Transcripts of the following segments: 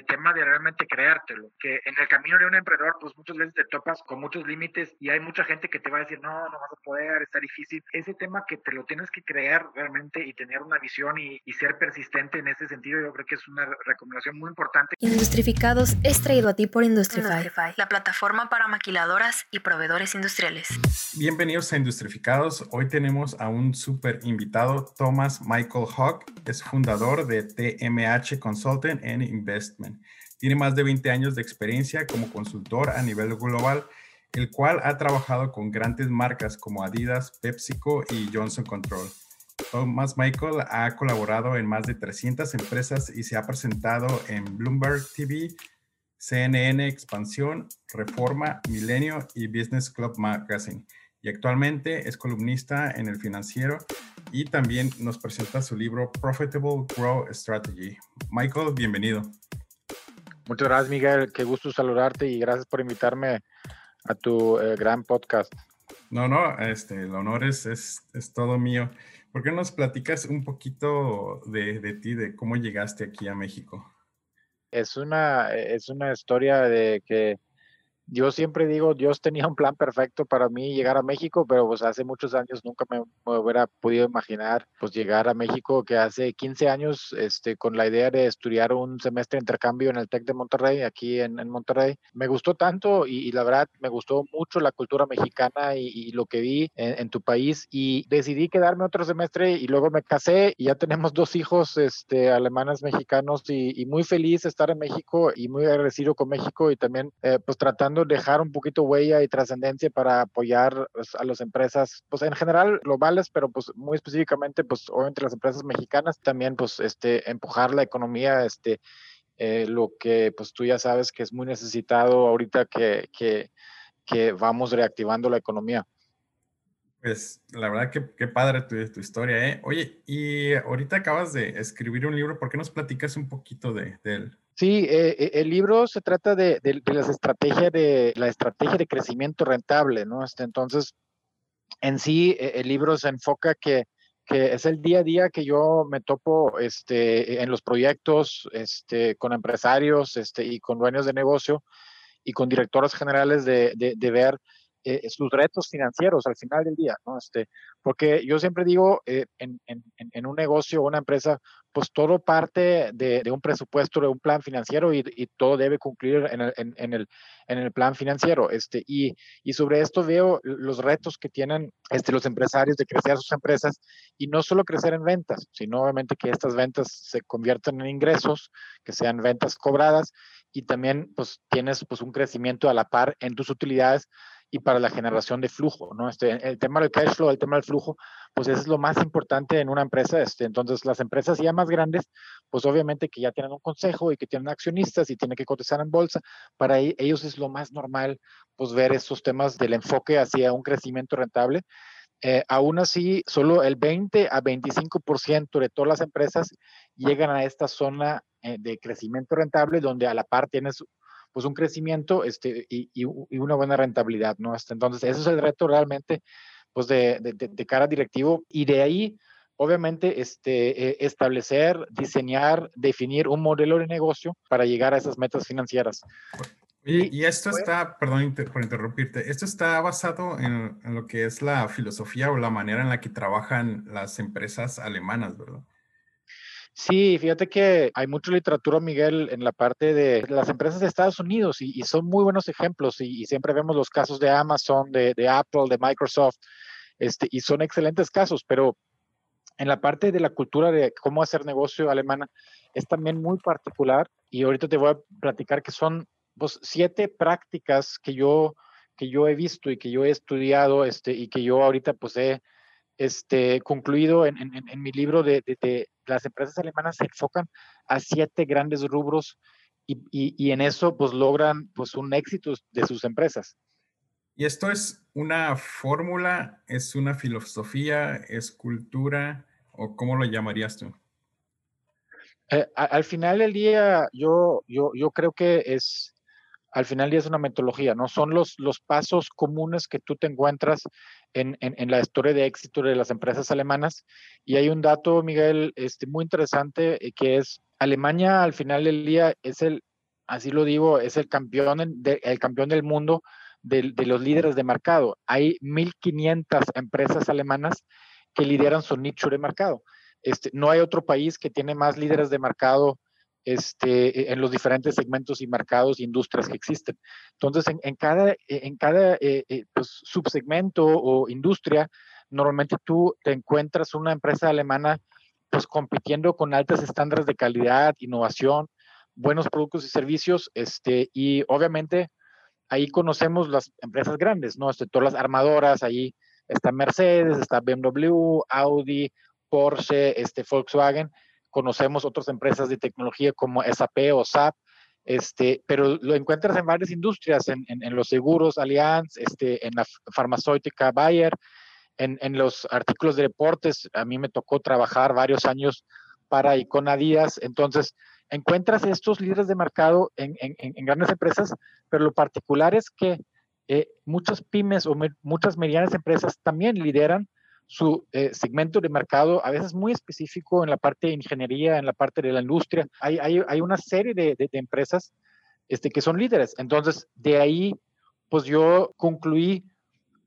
el tema de realmente creértelo, que en el camino de un emprendedor, pues muchas veces te topas con muchos límites y hay mucha gente que te va a decir, no, no vas a poder, está difícil. Ese tema que te lo tienes que creer realmente y tener una visión y, y ser persistente en ese sentido, yo creo que es una recomendación muy importante. Industrificados es traído a ti por Industrify, la plataforma para maquiladoras y proveedores industriales. Bienvenidos a Industrificados. Hoy tenemos a un súper invitado, Thomas Michael Hawk. Es fundador de TMH Consulting and Investment. Tiene más de 20 años de experiencia como consultor a nivel global, el cual ha trabajado con grandes marcas como Adidas, PepsiCo y Johnson Control. Thomas Michael ha colaborado en más de 300 empresas y se ha presentado en Bloomberg TV, CNN Expansión, Reforma, Milenio y Business Club Magazine. Y actualmente es columnista en El Financiero y también nos presenta su libro Profitable Grow Strategy. Michael, bienvenido. Muchas gracias, Miguel. Qué gusto saludarte y gracias por invitarme a tu eh, gran podcast. No, no, este, el honor es, es, es todo mío. ¿Por qué nos platicas un poquito de, de, ti, de cómo llegaste aquí a México? Es una, es una historia de que yo siempre digo, Dios tenía un plan perfecto para mí llegar a México, pero pues hace muchos años nunca me, hubiera podido imaginar pues llegar a México, que hace 15 años, este, con la idea de estudiar un semestre de intercambio en el TEC de Monterrey, aquí en, Monterrey. Me gustó tanto y, la verdad me gustó mucho la cultura mexicana y, lo que vi en, tu país y decidí quedarme otro semestre y luego me casé y ya tenemos dos hijos este, alemanes mexicanos y, muy feliz estar en México y muy agradecido con México y también eh, pues tratando dejar un poquito huella y trascendencia para apoyar pues, a las empresas, pues en general globales, pero pues muy específicamente, pues obviamente las empresas mexicanas, también pues este, empujar la economía, este, eh, lo que pues tú ya sabes que es muy necesitado ahorita que, que, que vamos reactivando la economía. Pues la verdad que qué padre tu, tu, historia, ¿eh? Oye, y ahorita acabas de escribir un libro, ¿por qué nos platicas un poquito de, de él? Sí, eh, eh, el libro se trata de, de, las estrategias de la estrategia de crecimiento rentable, ¿no? Este, entonces, en sí, e, el libro se enfoca que, que es el día a día que yo me topo este, en los proyectos este, con empresarios este, y con dueños de negocio y con directores generales de, de, de ver eh, sus retos financieros al final del día, ¿no? Este, porque yo siempre digo, eh, en, en, en, un negocio o una empresa, pues todo parte de, de, un presupuesto, de un plan financiero y, y todo debe cumplir en el, en, el, el plan financiero. Este, y, y sobre esto veo los retos que tienen este, los empresarios de crecer sus empresas y no solo crecer en ventas, sino obviamente que estas ventas se conviertan en ingresos, que sean ventas cobradas y también pues tienes pues un crecimiento a la par en tus utilidades y para la generación de flujo, ¿no? Este, el tema del cash flow, el tema del flujo, pues eso es lo más importante en una empresa. Este, entonces, las empresas ya más grandes, pues obviamente que ya tienen un consejo y que tienen accionistas y tienen que cotizar en bolsa, para e, ellos es lo más normal, pues ver esos temas del enfoque hacia un crecimiento rentable. Eh, aún así, solo el 20 a 25% de todas las empresas llegan a esta zona eh, de crecimiento rentable, donde a la par tienes pues un crecimiento este, y, y, una buena rentabilidad, ¿no? Hasta entonces, ese es el reto realmente, pues de, de, de cara directivo y de ahí, obviamente, este, e, establecer, diseñar, definir un modelo de negocio para llegar a esas metas financieras. Y, y esto está, perdón por interrumpirte, esto está basado en, en, lo que es la filosofía o la manera en la que trabajan las empresas alemanas, ¿verdad? Sí, fíjate que hay mucha literatura, Miguel, en la parte de las empresas de Estados Unidos y, son muy buenos ejemplos y, siempre vemos los casos de Amazon, de, de, Apple, de Microsoft, este, y son excelentes casos, pero en la parte de la cultura de cómo hacer negocio alemana es también muy particular y ahorita te voy a platicar que son pues, siete prácticas que yo, que yo he visto y que yo he estudiado este, y que yo ahorita pues he este, concluido en, en, en mi libro de, de, de, las empresas alemanas se enfocan a siete grandes rubros y, y, y, en eso pues logran pues un éxito de sus empresas. ¿Y esto es una fórmula, es una filosofía, es cultura o cómo lo llamarías tú? Eh, al final del día yo, yo, yo creo que es, al final día es una metodología, ¿no? Son los, los pasos comunes que tú te encuentras en, en, la historia de éxito de las empresas alemanas. Y hay un dato, Miguel, este, muy interesante, eh, que es Alemania al final del día es el así lo digo, es el campeón, el campeón del mundo de, los líderes de mercado. Hay 1.500 empresas alemanas que lideran su nicho de mercado. Este, no hay otro país que tiene más líderes de mercado este, en los diferentes segmentos y mercados e industrias que existen. Entonces, en, cada, en cada eh, eh, pues, subsegmento o industria, normalmente tú te encuentras una empresa alemana pues compitiendo con altos estándares de calidad, innovación, buenos productos y servicios, este, y obviamente ahí conocemos las empresas grandes, ¿no? Este, todas las armadoras, ahí está Mercedes, está BMW, Audi, Porsche, este, Volkswagen, conocemos otras empresas de tecnología como SAP o SAP, este, pero lo encuentras en varias industrias, en, en, los seguros, Allianz, este, en la farmacéutica Bayer, en, en, los artículos de deportes. A mí me tocó trabajar varios años para Icona Díaz, entonces encuentras estos líderes de mercado en, en grandes empresas, pero lo particular es que eh, muchas pymes o muchas medianas empresas también lideran su eh, segmento de mercado, a veces muy específico en la parte de ingeniería, en la parte de la industria. Hay, hay, hay una serie de, de, empresas este, que son líderes. Entonces, de ahí, pues yo concluí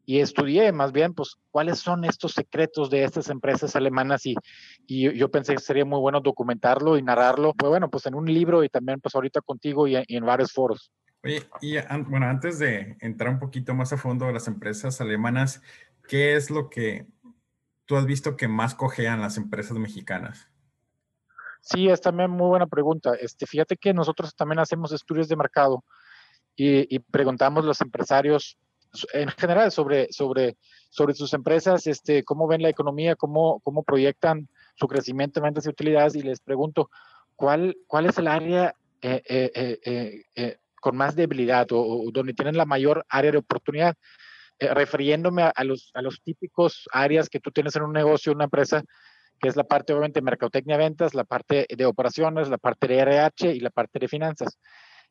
y estudié más bien, pues, cuáles son estos secretos de estas empresas alemanas y, y yo pensé que sería muy bueno documentarlo y narrarlo. Pues bueno, pues en un libro y también pues ahorita contigo y, en varios foros. Y bueno, antes de entrar un poquito más a fondo de las empresas alemanas, ¿qué es lo que tú has visto que más cojean las empresas mexicanas? Sí, es también muy buena pregunta. Este, fíjate que nosotros también hacemos estudios de mercado y, preguntamos a los empresarios en general sobre, sobre, sobre sus empresas, este, cómo ven la economía, cómo, cómo proyectan su crecimiento en ventas y utilidades y les pregunto, ¿cuál, cuál es el área eh, eh, eh, con más debilidad o, donde tienen la mayor área de oportunidad? Eh, refiriéndome a, los, a los típicos áreas que tú tienes en un negocio, una empresa, que es la parte obviamente de mercadotecnia ventas, la parte de operaciones, la parte de RH y la parte de finanzas.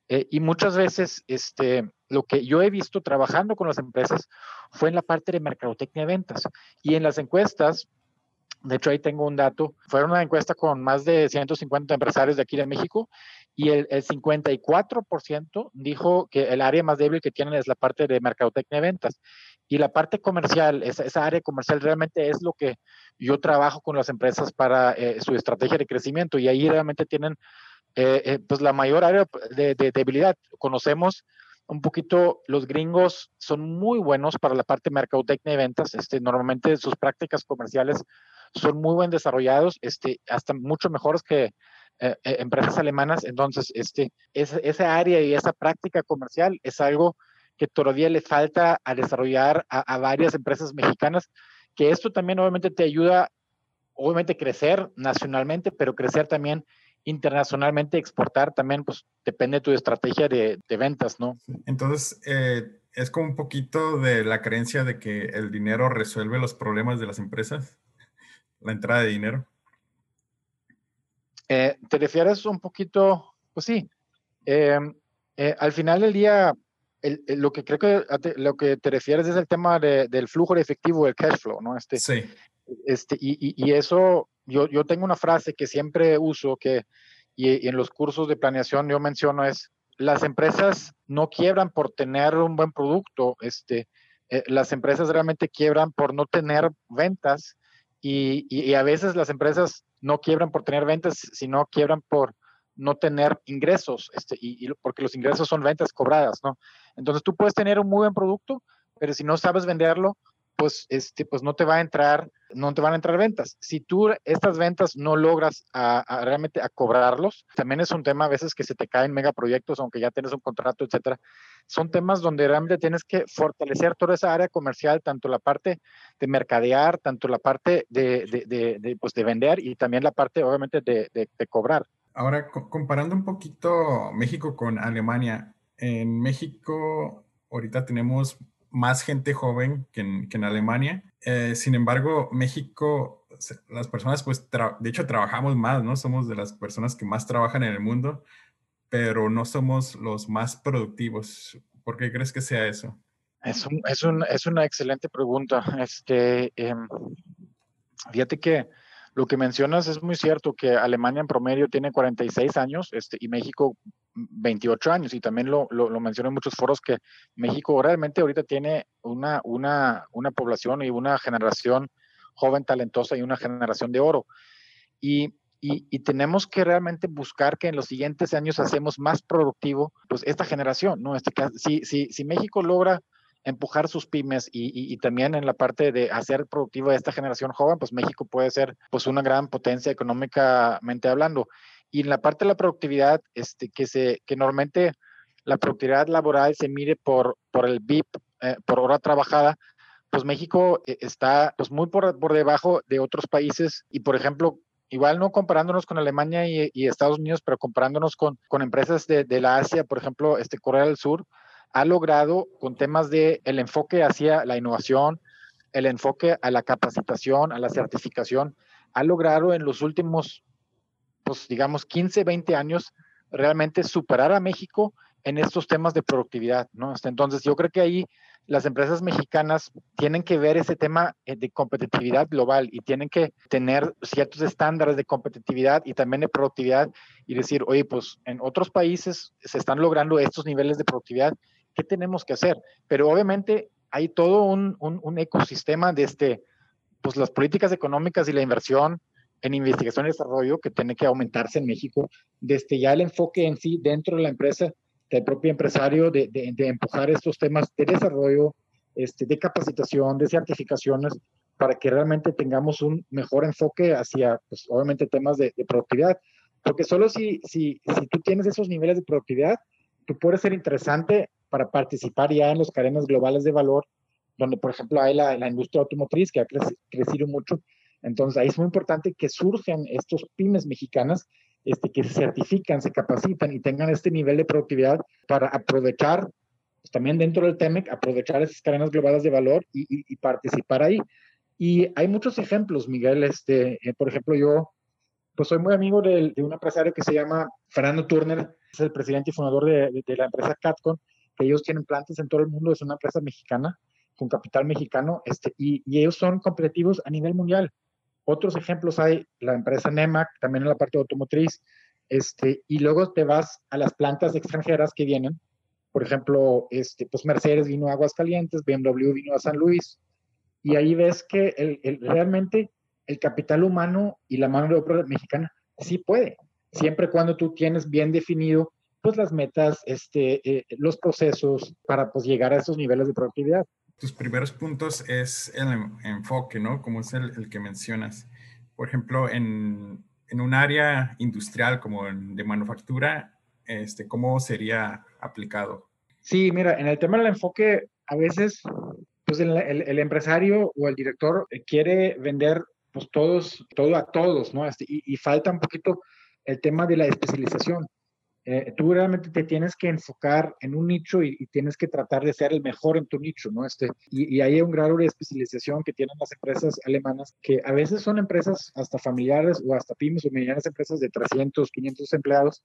Eh, y muchas veces este, lo que yo he visto trabajando con las empresas fue en la parte de mercadotecnia ventas. Y en las encuestas, de hecho ahí tengo un dato, fue una encuesta con más de 150 empresarios de aquí de México y el, el 54% dijo que el área más débil que tienen es la parte de mercadotecnia de ventas. Y la parte comercial, esa, esa área comercial realmente es lo que yo trabajo con las empresas para eh, su estrategia de crecimiento y ahí realmente tienen eh, eh, pues la mayor área de, de, debilidad. Conocemos un poquito, los gringos son muy buenos para la parte de mercadotecnia de ventas. Este, normalmente sus prácticas comerciales son muy bien desarrollados, este, hasta mucho mejores que eh, eh, empresas alemanas. Entonces, este, esa, área y esa práctica comercial es algo que todavía le falta a desarrollar a, varias empresas mexicanas, que esto también obviamente te ayuda, obviamente crecer nacionalmente, pero crecer también internacionalmente, exportar también, pues depende de tu estrategia de, ventas, ¿no? Entonces, eh, es como un poquito de la creencia de que el dinero resuelve los problemas de las empresas, la entrada de dinero. Eh, ¿Te refieres un poquito? Pues sí. Eh, eh, al final del día, lo que creo que lo que te refieres es el tema del flujo de efectivo, el cash flow, ¿no? Este, sí. Este, y, y, eso, yo, yo tengo una frase que siempre uso, que y, en los cursos de planeación yo menciono es, las empresas no quiebran por tener un buen producto, este, las empresas realmente quiebran por no tener ventas y, y, a veces las empresas no quiebran por tener ventas, sino quiebran por no tener ingresos, este, y, porque los ingresos son ventas cobradas, ¿no? Entonces tú puedes tener un muy buen producto, pero si no sabes venderlo, pues, este, pues no te va a entrar, no te van a entrar ventas. Si tú estas ventas no logras realmente a cobrarlos, también es un tema a veces que se te caen megaproyectos, aunque ya tienes un contrato, etcétera. Son temas donde realmente tienes que fortalecer toda esa área comercial, tanto la parte de mercadear, tanto la parte de, de, de, pues de vender y también la parte, obviamente, de, cobrar. Ahora, comparando un poquito México con Alemania, en México ahorita tenemos más gente joven que en, Alemania. Eh, sin embargo, México, las personas, pues, de hecho, trabajamos más, ¿no? Somos de las personas que más trabajan en el mundo, pero no somos los más productivos. ¿Por qué crees que sea eso? Es, es, es una excelente pregunta. Este, em, fíjate que lo que mencionas es muy cierto, que Alemania en promedio tiene 46 años este, y México 28 años y también lo, lo, menciono en muchos foros que México realmente ahorita tiene una, una, una población y una generación joven talentosa y una generación de oro. Y, y, tenemos que realmente buscar que en los siguientes años hacemos más productivo pues esta generación, ¿no? Este, si, si, si México logra empujar sus pymes y, y, también en la parte de hacer productiva esta generación joven, pues México puede ser pues una gran potencia económicamente hablando. Y en la parte de la productividad, este, que, se, que normalmente la productividad laboral se mide por, por el BIP, eh, por hora trabajada, pues México eh, está pues muy por, por debajo de otros países y por ejemplo igual no comparándonos con Alemania y, Estados Unidos, pero comparándonos con, con empresas de, de, la Asia, por ejemplo, este Corea del Sur, ha logrado con temas de el enfoque hacia la innovación, el enfoque a la capacitación, a la certificación, ha logrado en los últimos, pues digamos, 15, 20 años, realmente superar a México en estos temas de productividad, ¿no? Entonces, yo creo que ahí las empresas mexicanas tienen que ver ese tema eh, de competitividad global y tienen que tener ciertos estándares de competitividad y también de productividad y decir, oye, pues en otros países se están logrando estos niveles de productividad, ¿qué tenemos que hacer? Pero obviamente hay todo un, un, ecosistema de este, pues las políticas económicas y la inversión en investigación y desarrollo que tiene que aumentarse en México, desde ya el enfoque en sí dentro de la empresa del propio empresario de, de, empujar estos temas de desarrollo, este, de capacitación, de certificaciones, para que realmente tengamos un mejor enfoque hacia, pues, obviamente, temas de, de productividad. Porque solo si, si, si tú tienes esos niveles de productividad, tú puedes ser interesante para participar ya en los cadenas globales de valor, donde, por ejemplo, hay la, la industria automotriz que ha crecido mucho. Entonces, ahí es muy importante que surjan estos pymes mexicanas este, que se certifican, se capacitan y tengan este nivel de productividad para aprovechar, pues, también dentro del TEMEC, aprovechar esas cadenas globales de valor y, y, participar ahí. Y hay muchos ejemplos, Miguel. Este, eh, por ejemplo, yo pues soy muy amigo de, de, un empresario que se llama Fernando Turner, es el presidente y fundador de, de, la empresa Catcon, que ellos tienen plantas en todo el mundo, es una empresa mexicana con capital mexicano, este, y, y ellos son competitivos a nivel mundial. Otros ejemplos hay la empresa NEMAC, también en la parte automotriz, este, y luego te vas a las plantas extranjeras que vienen. Por ejemplo, este, pues Mercedes vino a Aguascalientes, BMW vino a San Luis, y ahí ves que el, realmente el capital humano y la mano de obra mexicana sí puede, siempre cuando tú tienes bien definido pues las metas, este, eh, los procesos para pues llegar a esos niveles de productividad tus primeros puntos es el enfoque, ¿no? Como es el, que mencionas. Por ejemplo, en, en, un área industrial como de manufactura, este, ¿cómo sería aplicado? Sí, mira, en el tema del enfoque, a veces, pues el, el, empresario o el director quiere vender, pues todos, todo a todos, ¿no? Este, y falta un poquito el tema de la especialización. Eh, tú realmente te tienes que enfocar en un nicho y, tienes que tratar de ser el mejor en tu nicho, ¿no? Este, y, hay un grado de especialización que tienen las empresas alemanas, que a veces son empresas hasta familiares o hasta pymes o medianas empresas de 300, 500 empleados,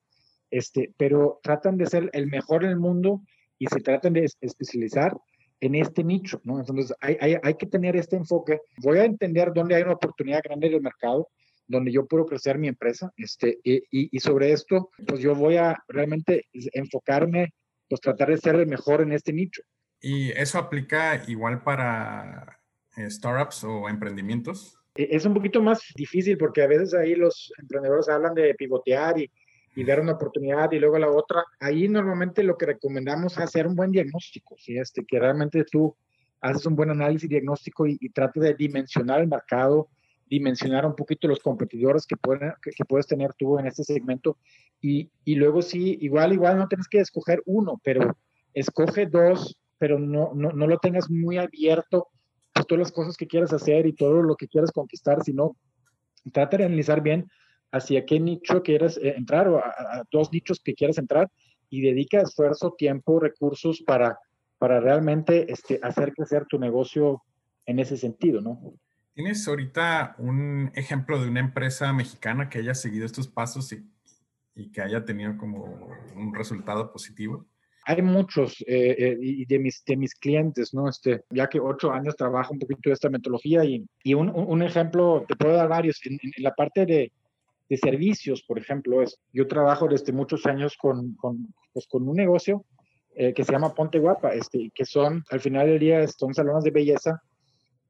este, pero tratan de ser el mejor en el mundo y se tratan de especializar en este nicho, ¿no? Entonces hay, hay, hay que tener este enfoque. Voy a entender dónde hay una oportunidad grande en el mercado donde yo puedo crecer mi empresa. Este, y, y, sobre esto, pues yo voy a realmente enfocarme, pues tratar de ser el mejor en este nicho. ¿Y eso aplica igual para eh, startups o emprendimientos? E, es un poquito más difícil porque a veces ahí los emprendedores hablan de pivotear y, y ver una oportunidad y luego la otra. Ahí normalmente lo que recomendamos es hacer un buen diagnóstico, ¿sí? este, que realmente tú haces un buen análisis diagnóstico y, y trates de dimensionar el mercado, dimensionar un poquito los competidores que, pueden, que, puedes tener tú en este segmento. Y, y, luego sí, igual, igual no tienes que escoger uno, pero escoge dos, pero no, no, no lo tengas muy abierto a todas las cosas que quieras hacer y todo lo que quieras conquistar, sino trata de analizar bien hacia qué nicho quieres eh, entrar o a, dos nichos que quieras entrar y dedica esfuerzo, tiempo, recursos para, para realmente este, hacer crecer tu negocio en ese sentido, ¿no? ¿Tienes ahorita un ejemplo de una empresa mexicana que haya seguido estos pasos y, que haya tenido como un resultado positivo? Hay muchos eh, eh, y de mis, de mis clientes, ¿no? Este, ya que ocho años trabajo un poquito de esta metodología y, y un, un, ejemplo, te puedo dar varios, en, la parte de, de servicios, por ejemplo, es, yo trabajo desde muchos años con, con, pues, con un negocio eh, que se llama Ponte Guapa, este, que son, al final del día, son salones de belleza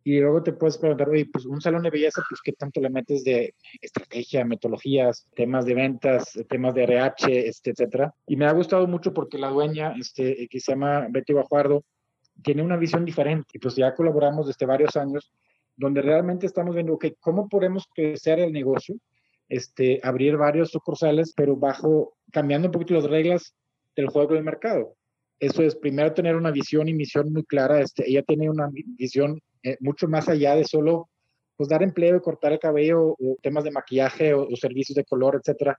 y luego te puedes preguntar, oye, pues un salón de belleza, pues qué tanto le metes de estrategia, metodologías, temas de ventas, temas de RH, este, etcétera. Y me ha gustado mucho porque la dueña, este, que se llama Betty Bajuardo, tiene una visión diferente. Y pues ya colaboramos desde varios años, donde realmente estamos viendo, ok, ¿cómo podemos crecer el negocio? Este, abrir varios sucursales, pero bajo, cambiando un poquito las reglas del juego del mercado. Eso es, primero tener una visión y misión muy clara. Este, ella tiene una visión eh, mucho más allá de solo pues, dar empleo y cortar el cabello o temas de maquillaje o, servicios de color, etcétera.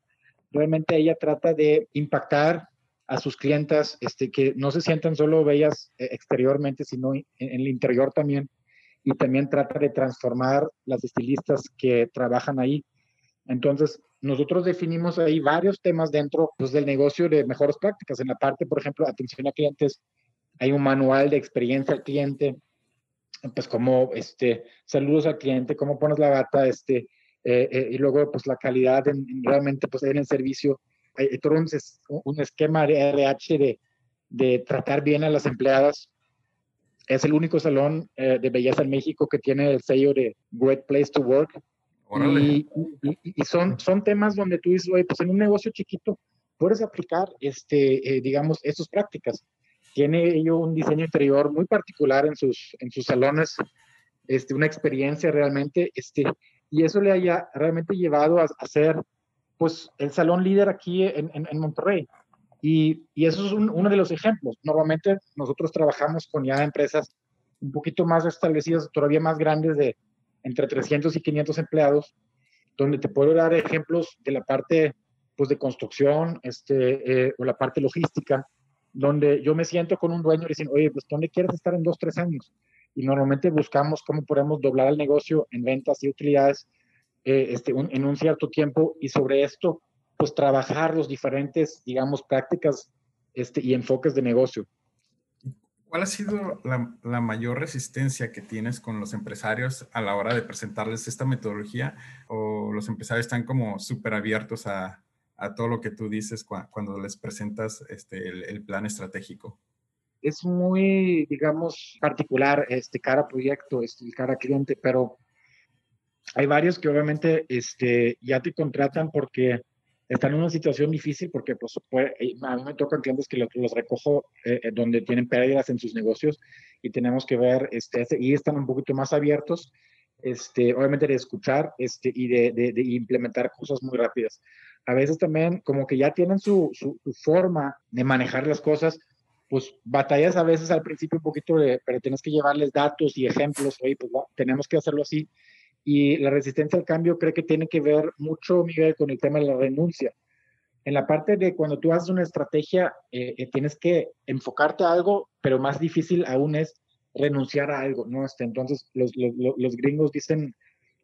Realmente ella trata de impactar a sus clientas, este, que no se sientan solo bellas eh, exteriormente, sino en, el interior también. Y también trata de transformar las estilistas que trabajan ahí. Entonces, nosotros definimos ahí varios temas dentro pues, del negocio de mejores prácticas. En la parte, por ejemplo, atención a clientes, hay un manual de experiencia al cliente, pues como este, saludos al cliente, cómo pones la bata, este, eh, eh, y luego pues la calidad en, realmente pues en el servicio. Hay, todo un, esquema de RH de, de, tratar bien a las empleadas. Es el único salón eh, de belleza en México que tiene el sello de Great Place to Work. Y, y, son, son temas donde tú dices, oye, pues en un negocio chiquito puedes aplicar, este, eh, digamos, estas prácticas. Tiene ello un diseño interior muy particular en sus, en sus salones, este, una experiencia realmente, este, y eso le haya realmente llevado a, a ser, pues, el salón líder aquí en, en, en Monterrey. Y, y, eso es uno de los ejemplos. Normalmente nosotros trabajamos con ya empresas un poquito más establecidas, todavía más grandes de, entre 300 y 500 empleados, donde te puedo dar ejemplos de la parte pues, de construcción este, eh, o la parte logística, donde yo me siento con un dueño y dicen, oye, pues ¿dónde quieres estar en dos, tres años? Y normalmente buscamos cómo podemos doblar el negocio en ventas y utilidades eh, este, en un cierto tiempo y sobre esto, pues trabajar los diferentes, digamos, prácticas este, y enfoques de negocio. ¿Cuál ha sido la, mayor resistencia que tienes con los empresarios a la hora de presentarles esta metodología? ¿O los empresarios están como súper abiertos a, todo lo que tú dices cuando les presentas este, el, plan estratégico? Es muy, digamos, particular este, cada proyecto, este, cada cliente, pero hay varios que obviamente este, ya te contratan porque están en una situación difícil porque pues, eh, a mí me tocan clientes que los, recojo eh, eh, donde tienen pérdidas en sus negocios y tenemos que ver, este, y están un poquito más abiertos, este, obviamente de escuchar este, y de, de, implementar cosas muy rápidas. A veces también como que ya tienen su, su, forma de manejar las cosas, pues batallas a veces al principio un poquito, de, pero tienes que llevarles datos y ejemplos, oye, pues tenemos que hacerlo así y la resistencia al cambio creo que tiene que ver mucho, Miguel, con el tema de la renuncia. En la parte de cuando tú haces una estrategia, eh, eh, tienes que enfocarte a algo, pero más difícil aún es renunciar a algo, ¿no? Este, entonces, los, los, los gringos dicen,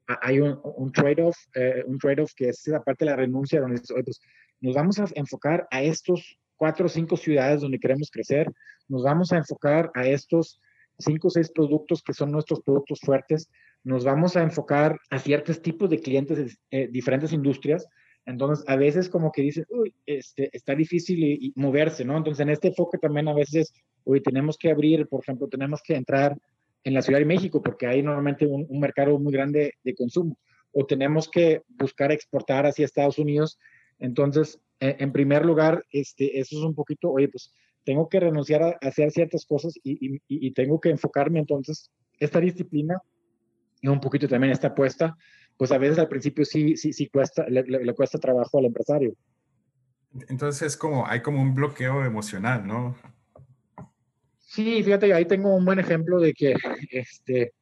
hay un, un trade-off, eh, un trade-off que es la parte de la renuncia, donde pues, nos vamos a enfocar a estos cuatro o cinco ciudades donde queremos crecer, nos vamos a enfocar a estos cinco o seis productos que son nuestros productos fuertes, nos vamos a enfocar a ciertos tipos de clientes eh, diferentes industrias. Entonces, a veces como que dices, uy, este, está difícil y, moverse, ¿no? Entonces, en este enfoque también a veces, uy, tenemos que abrir, por ejemplo, tenemos que entrar en la Ciudad de México porque hay normalmente un, mercado muy grande de consumo. O tenemos que buscar exportar hacia Estados Unidos. Entonces, eh, en primer lugar, este, eso es un poquito, oye, pues tengo que renunciar a, hacer ciertas cosas y, y, tengo que enfocarme entonces esta disciplina y un poquito también esta apuesta, pues a veces al principio sí, sí, sí cuesta, le, cuesta trabajo al empresario. Entonces es como, hay como un bloqueo emocional, ¿no? Sí, fíjate, ahí tengo un buen ejemplo de que este,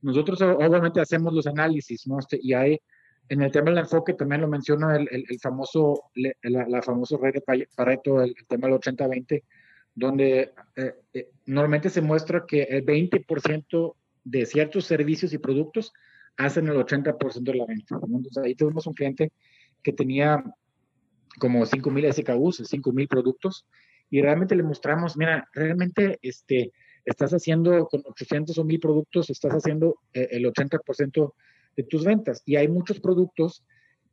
nosotros obviamente hacemos los análisis, ¿no? Este, y hay, en el tema del enfoque también lo menciona el, el, famoso, la, la famosa red de Pareto, el, tema del 80-20, donde eh, eh, normalmente se muestra que el 20% de ciertos servicios y productos hacen el 80% de la venta. Entonces ahí tuvimos un cliente que tenía como 5.000 SKUs, 5.000 productos, y realmente le mostramos, mira, realmente este, estás haciendo con 800 o 1.000 productos, estás haciendo eh, el 80% de tus ventas. Y hay muchos productos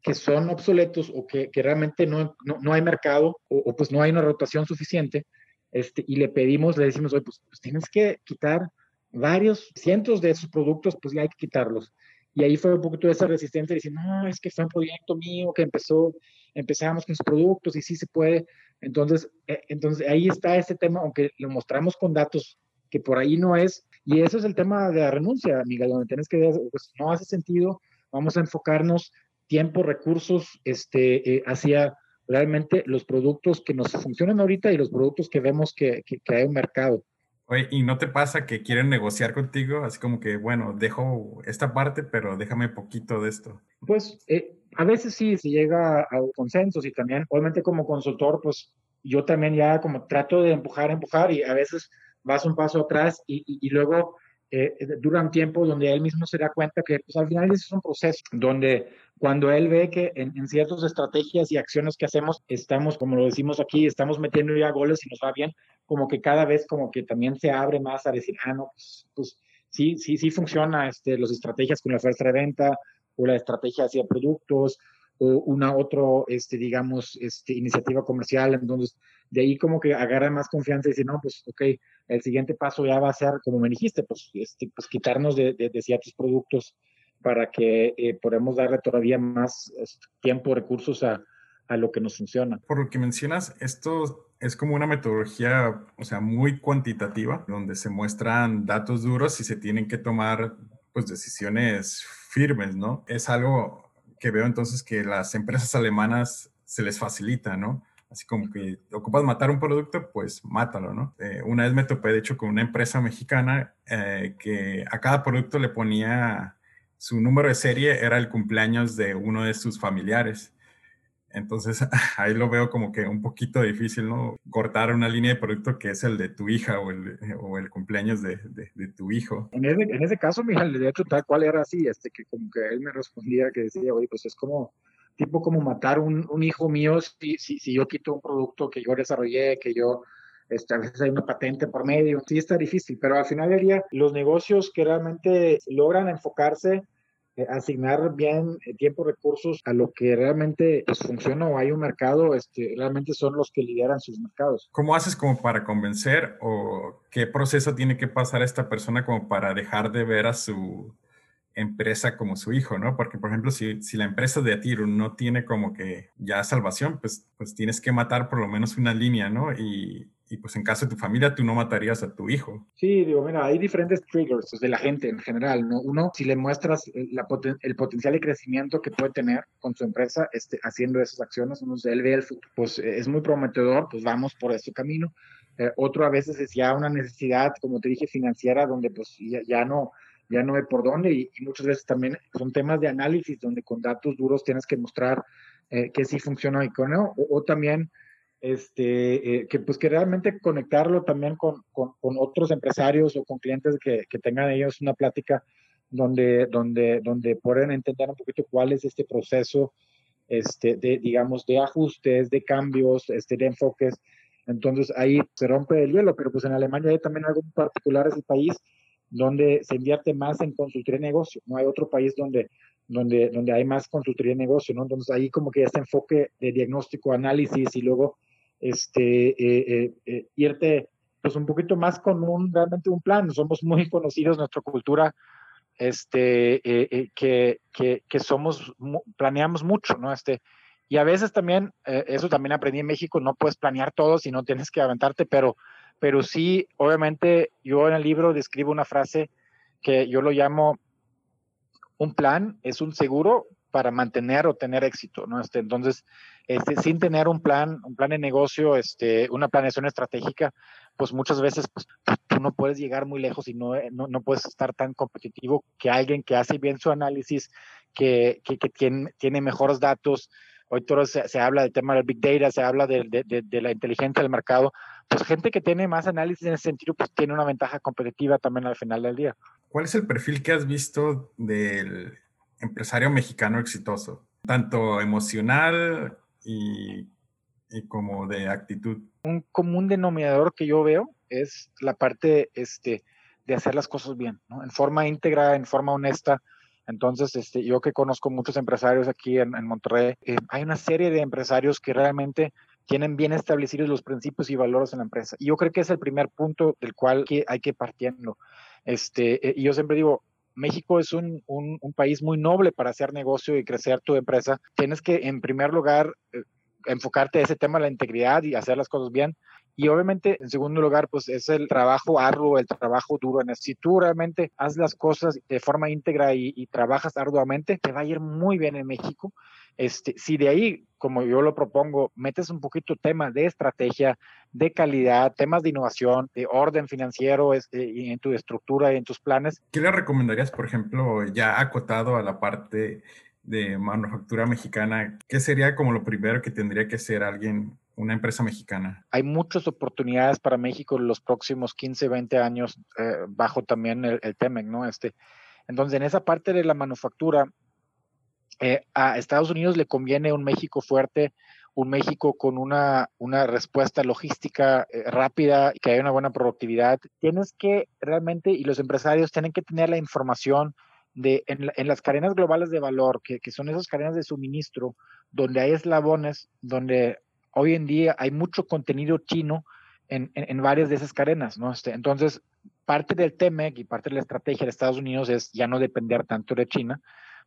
que son obsoletos o que, que realmente no, no, hay mercado o, pues no hay una rotación suficiente, este, y le pedimos, le decimos, oye, pues, pues, tienes que quitar varios, cientos de esos productos, pues ya hay que quitarlos. Y ahí fue un poquito esa resistencia, de decir, no, es que fue un proyecto mío que empezó, empezamos con los productos y sí se puede. Entonces, eh, entonces ahí está ese tema, aunque lo mostramos con datos que por ahí no es. Y eso es el tema de la renuncia, amiga, donde tienes que, pues no hace sentido, vamos a enfocarnos tiempo, recursos este, eh, hacia realmente los productos que nos funcionan ahorita y los productos que vemos que, que, hay un mercado. Oye, ¿y no te pasa que quieren negociar contigo? Así como que, bueno, dejo esta parte, pero déjame poquito de esto. Pues eh, a veces sí, se llega a consensos y también, obviamente como consultor, pues yo también ya como trato de empujar, empujar y a veces vas un paso atrás y, y, y luego eh, dura un tiempo donde él mismo se da cuenta que pues, al final es un proceso donde cuando él ve que en, ciertas estrategias y acciones que hacemos estamos, como lo decimos aquí, estamos metiendo ya goles y nos va bien, como que cada vez como que también se abre más a decir, ah, no, pues, pues sí, sí, sí funciona este, las estrategias con la fuerza de venta o la estrategia hacia productos o una otra, este, digamos, este, iniciativa comercial. Entonces, de ahí como que agarra más confianza y dice, no, pues, ok, el siguiente paso ya va a ser, como me dijiste, pues, este, pues quitarnos de, de, ciertos productos para que eh, podamos darle todavía más tiempo, recursos a, a lo que nos funciona. Por lo que mencionas, esto es como una metodología, o sea, muy cuantitativa, donde se muestran datos duros y se tienen que tomar, pues, decisiones firmes, ¿no? Es algo que veo entonces que las empresas alemanas se les facilita, ¿no? Así como que ocupas matar un producto, pues mátalo, ¿no? Eh, una vez me topé, de hecho, con una empresa mexicana eh, que a cada producto le ponía su número de serie, era el cumpleaños de uno de sus familiares. Entonces ahí lo veo como que un poquito difícil, ¿no? Cortar una línea de producto que es el de tu hija o el, o el cumpleaños de, de, tu hijo. En ese, en ese caso, mija, de hecho, tal cual era así, este, que como que él me respondía que decía, oye, pues es como, tipo como matar un, un hijo mío si, si, si, yo quito un producto que yo desarrollé, que yo, este, a veces hay una patente por medio, sí está difícil, pero al final del día, los negocios que realmente logran enfocarse eh, asignar bien eh, tiempo, recursos a lo que realmente pues, funciona o hay un mercado, este, realmente son los que lideran sus mercados. ¿Cómo haces como para convencer o qué proceso tiene que pasar esta persona como para dejar de ver a su empresa como su hijo, ¿no? Porque, por ejemplo, si, si la empresa de Atiru no tiene como que ya salvación, pues, pues tienes que matar por lo menos una línea, ¿no? Y, y pues en caso de tu familia tú no matarías a tu hijo. Sí, digo, mira, hay diferentes triggers de la gente en general, ¿no? Uno, si le muestras la el potencial de crecimiento que puede tener con su empresa este, haciendo esas acciones, uno, él ve el futuro, pues es muy prometedor, pues vamos por ese camino. Eh, otro a veces es ya una necesidad, como te dije, financiera, donde pues ya, ya no ya no hay por dónde y, muchas veces también son temas de análisis donde con datos duros tienes que mostrar eh, que sí funciona y no, o también este, eh, que pues que realmente conectarlo también con, con, con otros empresarios o con clientes que, que, tengan ellos una plática donde, donde, donde pueden entender un poquito cuál es este proceso este, de, digamos, de ajustes, de cambios, este, de enfoques. Entonces ahí se rompe el hielo, pero pues en Alemania hay también algo particular, es el país donde se invierte más en consultoría de negocio. No hay otro país donde, donde, donde hay más consultoría de negocio, ¿no? Entonces ahí como que este enfoque de diagnóstico, análisis y luego este, eh, eh, eh, irte pues un poquito más con un, realmente un plan. Somos muy conocidos, nuestra cultura, este, que, que, que, somos, planeamos mucho, ¿no? Este, y a veces también, eso también aprendí en México, no puedes planear todo si no tienes que aventarte, pero, pero sí, obviamente, yo en el libro describo una frase que yo lo llamo un plan es un seguro para mantener o tener éxito, ¿no? Este, entonces, este, sin tener un plan, un plan de negocio, este, una planeación estratégica, pues muchas veces pues, tú no puedes llegar muy lejos y no, no, no, puedes estar tan competitivo que alguien que hace bien su análisis, que, que, que tiene, tiene mejores datos. Hoy todo se, se, habla del tema del Big Data, se habla de, de, de, la inteligencia del mercado. Pues gente que tiene más análisis en ese sentido, pues tiene una ventaja competitiva también al final del día. ¿Cuál es el perfil que has visto del empresario mexicano exitoso? Tanto emocional y, como de actitud. Un común denominador que yo veo es la parte este, de hacer las cosas bien, ¿no? en forma íntegra, en forma honesta, Entonces, este, yo que conozco muchos empresarios aquí en, Monterrey, eh, hay una serie de empresarios que realmente tienen bien establecidos los principios y valores en la empresa. Y yo creo que es el primer punto del cual hay que partiendo. Este, eh, y yo siempre digo, México es un, un, país muy noble para hacer negocio y crecer tu empresa. Tienes que, en primer lugar, eh, enfocarte a ese tema la integridad y hacer las cosas bien. Y obviamente, en segundo lugar, pues es el trabajo arduo, el trabajo duro. Si tú realmente haces las cosas de forma íntegra y, y trabajas arduamente, te va a ir muy bien en México. Este, si de ahí, como yo lo propongo, metes un poquito temas de estrategia, de calidad, temas de innovación, de orden financiero este, en tu estructura y en tus planes. ¿Qué le recomendarías, por ejemplo, ya acotado a la parte de manufactura mexicana? ¿Qué sería como lo primero que tendría que hacer alguien una empresa mexicana? Hay muchas oportunidades para México en los próximos 15, 20 años, eh, bajo también el, el TEMEC, ¿no? Este, entonces, en esa parte de la manufactura, eh, a Estados Unidos le conviene un México fuerte, un México con una, una respuesta logística eh, rápida que haya una buena productividad. Tienes que realmente, y los empresarios tienen que tener la información de en, las cadenas globales de valor, que, que, son esas cadenas de suministro, donde hay eslabones, donde hoy en día hay mucho contenido chino en, en, varias de esas cadenas, ¿no? Este, entonces, parte del TEMEC y parte de la estrategia de Estados Unidos es ya no depender tanto de China,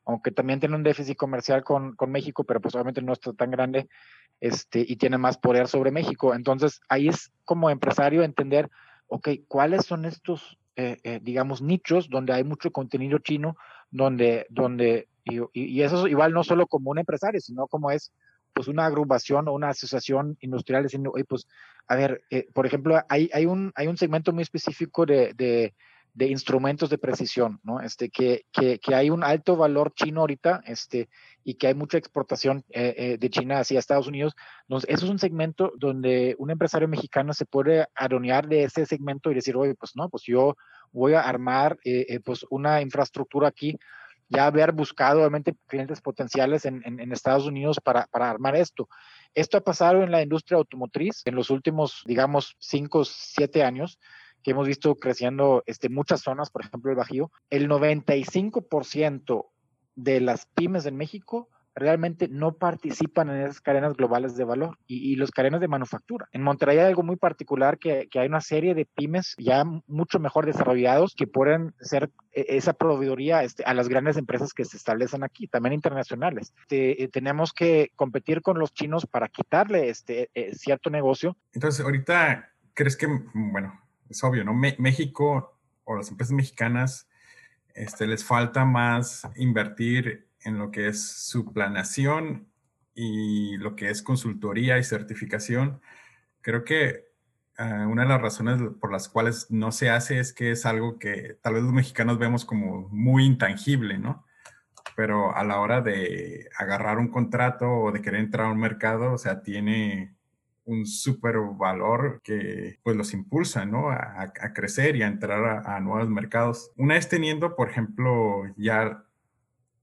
aunque también tiene un déficit comercial con, con, México, pero pues obviamente no está tan grande este, y tiene más poder sobre México. Entonces, ahí es como empresario entender, ok, ¿cuáles son estos, eh, eh, digamos, nichos donde hay mucho contenido chino, donde, donde y, eso igual no solo como un empresario, sino como es pues una agrupación o una asociación industrial diciendo, oye, pues, a ver, eh, por ejemplo, hay, hay, un, hay un segmento muy específico de de instrumentos de precisión, ¿no? Este, que, que, que, hay un alto valor chino ahorita, este, y que hay mucha exportación eh, eh, de China hacia Estados Unidos. Entonces, eso es un segmento donde un empresario mexicano se puede aronear de ese segmento y decir, oye, pues no, pues yo voy a armar eh, pues una infraestructura aquí, ya haber buscado obviamente clientes potenciales en, en, Estados Unidos para, para armar esto. Esto ha pasado en la industria automotriz en los últimos, digamos, cinco, siete años que hemos visto creciendo este, muchas zonas, por ejemplo el Bajío, el 95% de las pymes en México realmente no participan en esas cadenas globales de valor y, y las cadenas de manufactura. En Monterrey hay algo muy particular que, que, hay una serie de pymes ya mucho mejor desarrollados que pueden ser e, esa proveedoría este, a las grandes empresas que se establecen aquí, también internacionales. Eh, tenemos que competir con los chinos para quitarle este eh, cierto negocio. Entonces, ahorita, ¿crees que, bueno, es obvio, ¿no? México o las empresas mexicanas este, les falta más invertir en lo que es su planeación y lo que es consultoría y certificación. Creo que uh, una de las razones por las cuales no se hace es que es algo que tal vez los mexicanos vemos como muy intangible, ¿no? Pero a la hora de agarrar un contrato o de querer entrar a un mercado, o sea, tiene un súper valor que pues los impulsa, ¿no? A, crecer y a entrar a, nuevos mercados. Una vez teniendo, por ejemplo, ya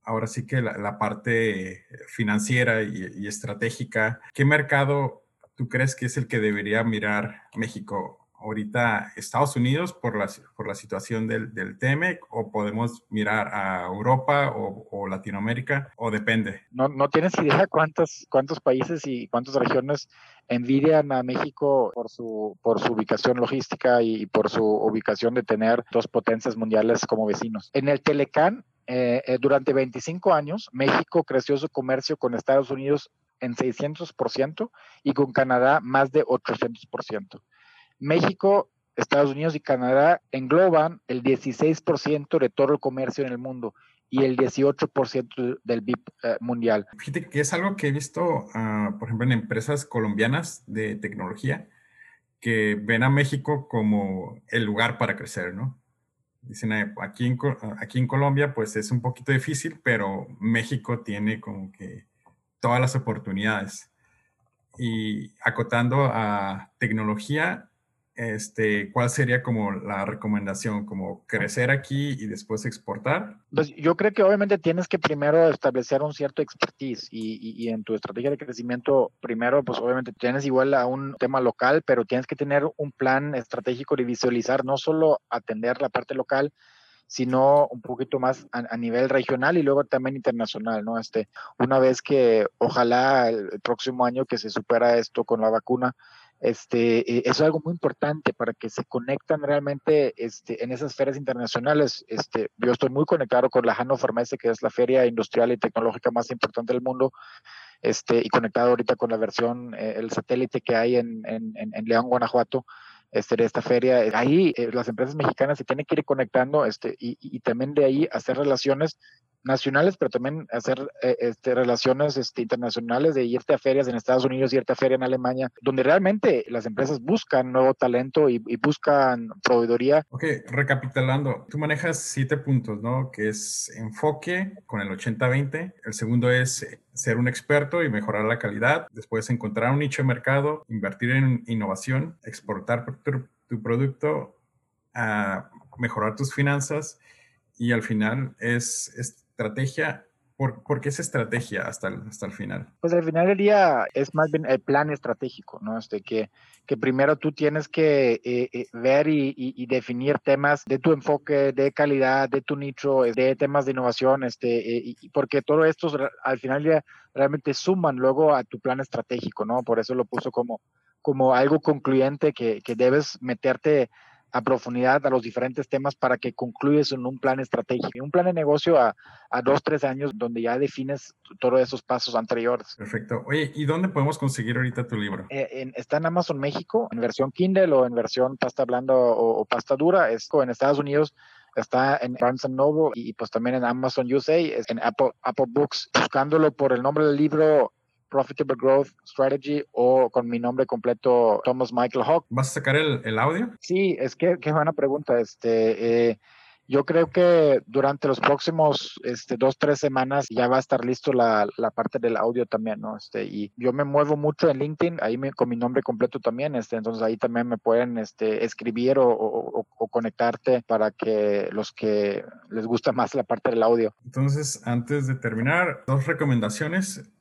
ahora sí que la, parte financiera y, estratégica, ¿qué mercado tú crees que es el que debería mirar México? ahorita Estados Unidos por la, por la situación del, del TEMEC o podemos mirar a Europa o, o, Latinoamérica o depende? No, no tienes idea cuántos, cuántos países y cuántas regiones envidian a México por su, por su ubicación logística y por su ubicación de tener dos potencias mundiales como vecinos. En el Telecán, eh, eh, durante 25 años, México creció su comercio con Estados Unidos en 600% y con Canadá más de 800%. México, Estados Unidos y Canadá engloban el 16% de todo el comercio en el mundo y el 18% del BIP eh, mundial. Fíjate que es algo que he visto, uh, por ejemplo, en empresas colombianas de tecnología que ven a México como el lugar para crecer, ¿no? Dicen, aquí en, aquí en Colombia pues es un poquito difícil, pero México tiene como que todas las oportunidades. Y acotando a tecnología, este, ¿cuál sería como la recomendación? ¿Como crecer aquí y después exportar? Pues yo creo que obviamente tienes que primero establecer un cierto expertise y, y, en tu estrategia de crecimiento, primero, pues obviamente tienes igual a un tema local, pero tienes que tener un plan estratégico de visualizar, no solo atender la parte local, sino un poquito más a, nivel regional y luego también internacional, ¿no? Este, una vez que ojalá el, próximo año que se supera esto con la vacuna, este, eh, eso es algo muy importante para que se conectan realmente este, en esas ferias internacionales. Este, yo estoy muy conectado con la Hannover Messe, que es la feria industrial y tecnológica más importante del mundo, este, y conectado ahorita con la versión, eh, el satélite que hay en, en, en León, Guanajuato este, de esta feria. Ahí eh, las empresas mexicanas se tienen que ir conectando este, y, y, también de ahí hacer relaciones nacionales, pero también hacer eh, este, relaciones este, internacionales, de irte a ferias en Estados Unidos, irte a feria en Alemania, donde realmente las empresas buscan nuevo talento y, buscan proveedoría. Ok, recapitulando, tú manejas siete puntos, ¿no? Que es enfoque con el 80-20, el segundo es ser un experto y mejorar la calidad, después encontrar un nicho de mercado, invertir en innovación, exportar tu, tu producto, a mejorar tus finanzas y al final es, es estrategia, ¿por, qué es estrategia hasta el, hasta el final? Pues al final del día es más bien el plan estratégico, ¿no? Este, que, que primero tú tienes que eh, eh, ver y, definir temas de tu enfoque, de calidad, de tu nicho, de temas de innovación, este, eh, porque todo esto al final del día realmente suman luego a tu plan estratégico, ¿no? Por eso lo puso como, como algo concluyente que, que debes meterte a profundidad a los diferentes temas para que concluyes en un plan estratégico, un plan de negocio a, a dos, tres años donde ya defines todos esos pasos anteriores. Perfecto. Oye, ¿y dónde podemos conseguir ahorita tu libro? Eh, está en Amazon México, en versión Kindle o en versión pasta blanda o, pasta dura. Es en Estados Unidos está en Barnes Noble y pues también en Amazon USA, en Apple, Apple Books. Buscándolo por el nombre del libro, Profitable Growth Strategy o con mi nombre completo, Thomas Michael Hawk. ¿Vas a sacar el, audio? Sí, es que qué buena pregunta. Este, eh, yo creo que durante los próximos este, dos, tres semanas ya va a estar listo la, la, parte del audio también, ¿no? Este, y yo me muevo mucho en LinkedIn, ahí me, con mi nombre completo también, este, entonces ahí también me pueden este, escribir o, o, o, conectarte para que los que les gusta más la parte del audio. Entonces, antes de terminar, dos recomendaciones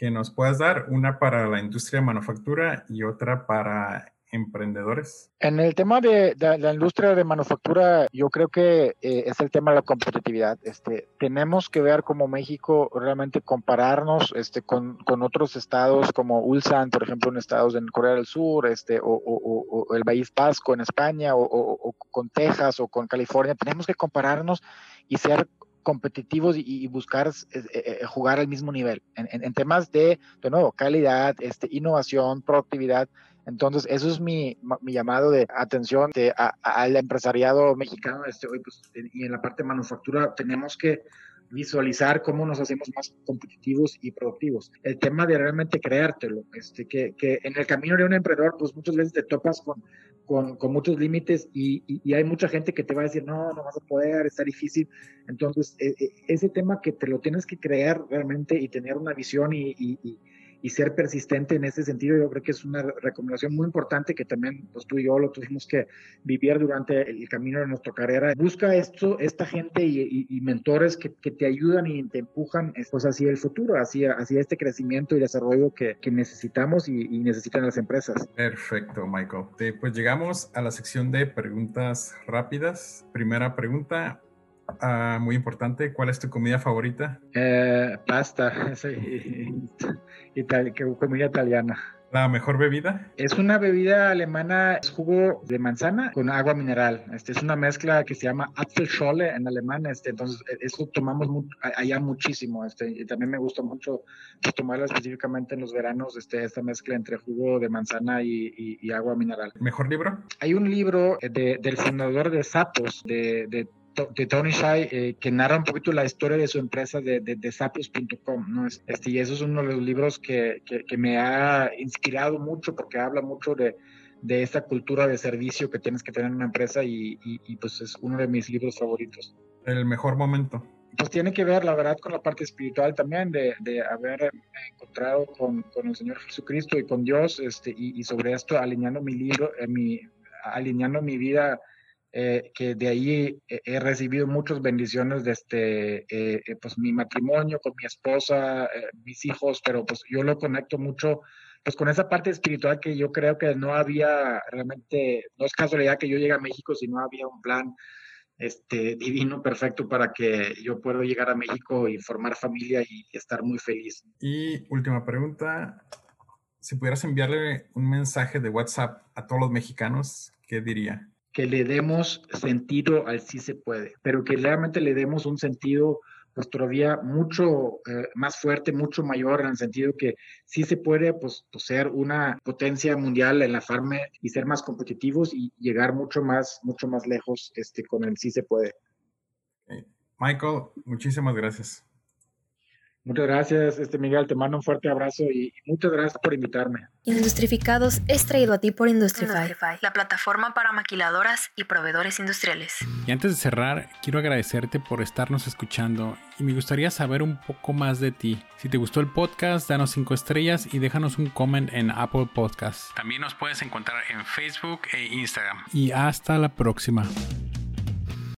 que nos puedas dar, una para la industria de manufactura y otra para emprendedores? En el tema de, la industria de manufactura, yo creo que eh, es el tema de la competitividad. Este, tenemos que ver como México realmente compararnos este, con, con otros estados como Ulsan, por ejemplo, en estados en Corea del Sur, este, o, o, o el País Pasco en España, o, con Texas o con California. Tenemos que compararnos y ser competitivos y, buscar eh, eh, jugar al mismo nivel en, temas de, de nuevo, calidad, este, innovación, productividad. Entonces, eso es mi, mi llamado de atención de, al empresariado mexicano. Este, pues, y en la parte de manufactura tenemos que visualizar cómo nos hacemos más competitivos y productivos. El tema de realmente creértelo, este, que, que en el camino de un emprendedor, pues muchas veces te topas con, con, con muchos límites y, y, hay mucha gente que te va a decir, no, no vas a poder, está difícil. Entonces, e, e, ese tema que te lo tienes que creer realmente y tener una visión y, y y ser persistente en ese sentido, yo creo que es una recomendación muy importante que también pues, tú y yo lo tuvimos que vivir durante el camino de nuestra carrera. Busca esto, esta gente y, mentores que, te ayudan y te empujan pues, hacia el futuro, hacia, hacia este crecimiento y desarrollo que, necesitamos y, necesitan las empresas. Perfecto, Michael. Pues llegamos a la sección de preguntas rápidas. Primera pregunta, Ah, muy importante. ¿Cuál es tu comida favorita? Eh, pasta, comida italiana. ¿La mejor bebida? Es una bebida alemana, es jugo de manzana con agua mineral. Este es una mezcla que se llama Apfelschorle en alemán. Este, entonces, e, eso tomamos allá muchísimo. Este, y también me gusta mucho tomarla específicamente en los veranos, este, esta mezcla entre jugo de manzana y, agua mineral. ¿Mejor libro? Hay un libro del fundador de Sapos, de, de de Tony Shai, eh, que narra un poquito la historia de su empresa de, de, ¿no? Este, y eso es uno de los libros que, que, me ha inspirado mucho porque habla mucho de, de esta cultura de servicio que tienes que tener en una empresa y, y, pues es uno de mis libros favoritos. El mejor momento. Pues tiene que ver, la verdad, con la parte espiritual también, de, de haber encontrado con, con, el Señor Jesucristo y con Dios, este, y, sobre esto alineando mi libro, eh, mi, alineando mi vida eh, que de ahí he recibido muchas bendiciones desde eh, eh, pues mi matrimonio con mi esposa, mis hijos, pero pues yo lo conecto mucho pues con esa parte espiritual que yo creo que no había realmente, no es casualidad que yo llegue a México si no había un plan este, divino, perfecto para que yo pueda llegar a México y formar familia y estar muy feliz. Y última pregunta, si pudieras enviarle un mensaje de WhatsApp a todos los mexicanos, ¿qué diría? Que le demos sentido al sí se puede, pero que realmente le demos un sentido pues todavía mucho eh, más fuerte, mucho mayor en el sentido que sí se puede pues, pues, ser una potencia mundial en la farma y ser más competitivos y llegar mucho más, mucho más lejos este, con el sí se puede. Michael, muchísimas gracias. Muchas gracias, este Miguel, te mando un fuerte abrazo y muchas gracias por invitarme. Industrificados es traído a ti por Industrify, la plataforma para maquiladoras y proveedores industriales. Y antes de cerrar, quiero agradecerte por estarnos escuchando y me gustaría saber un poco más de ti. Si te gustó el podcast, danos 5 estrellas y déjanos un comment en Apple Podcasts. También nos puedes encontrar en Facebook e Instagram. Y hasta la próxima.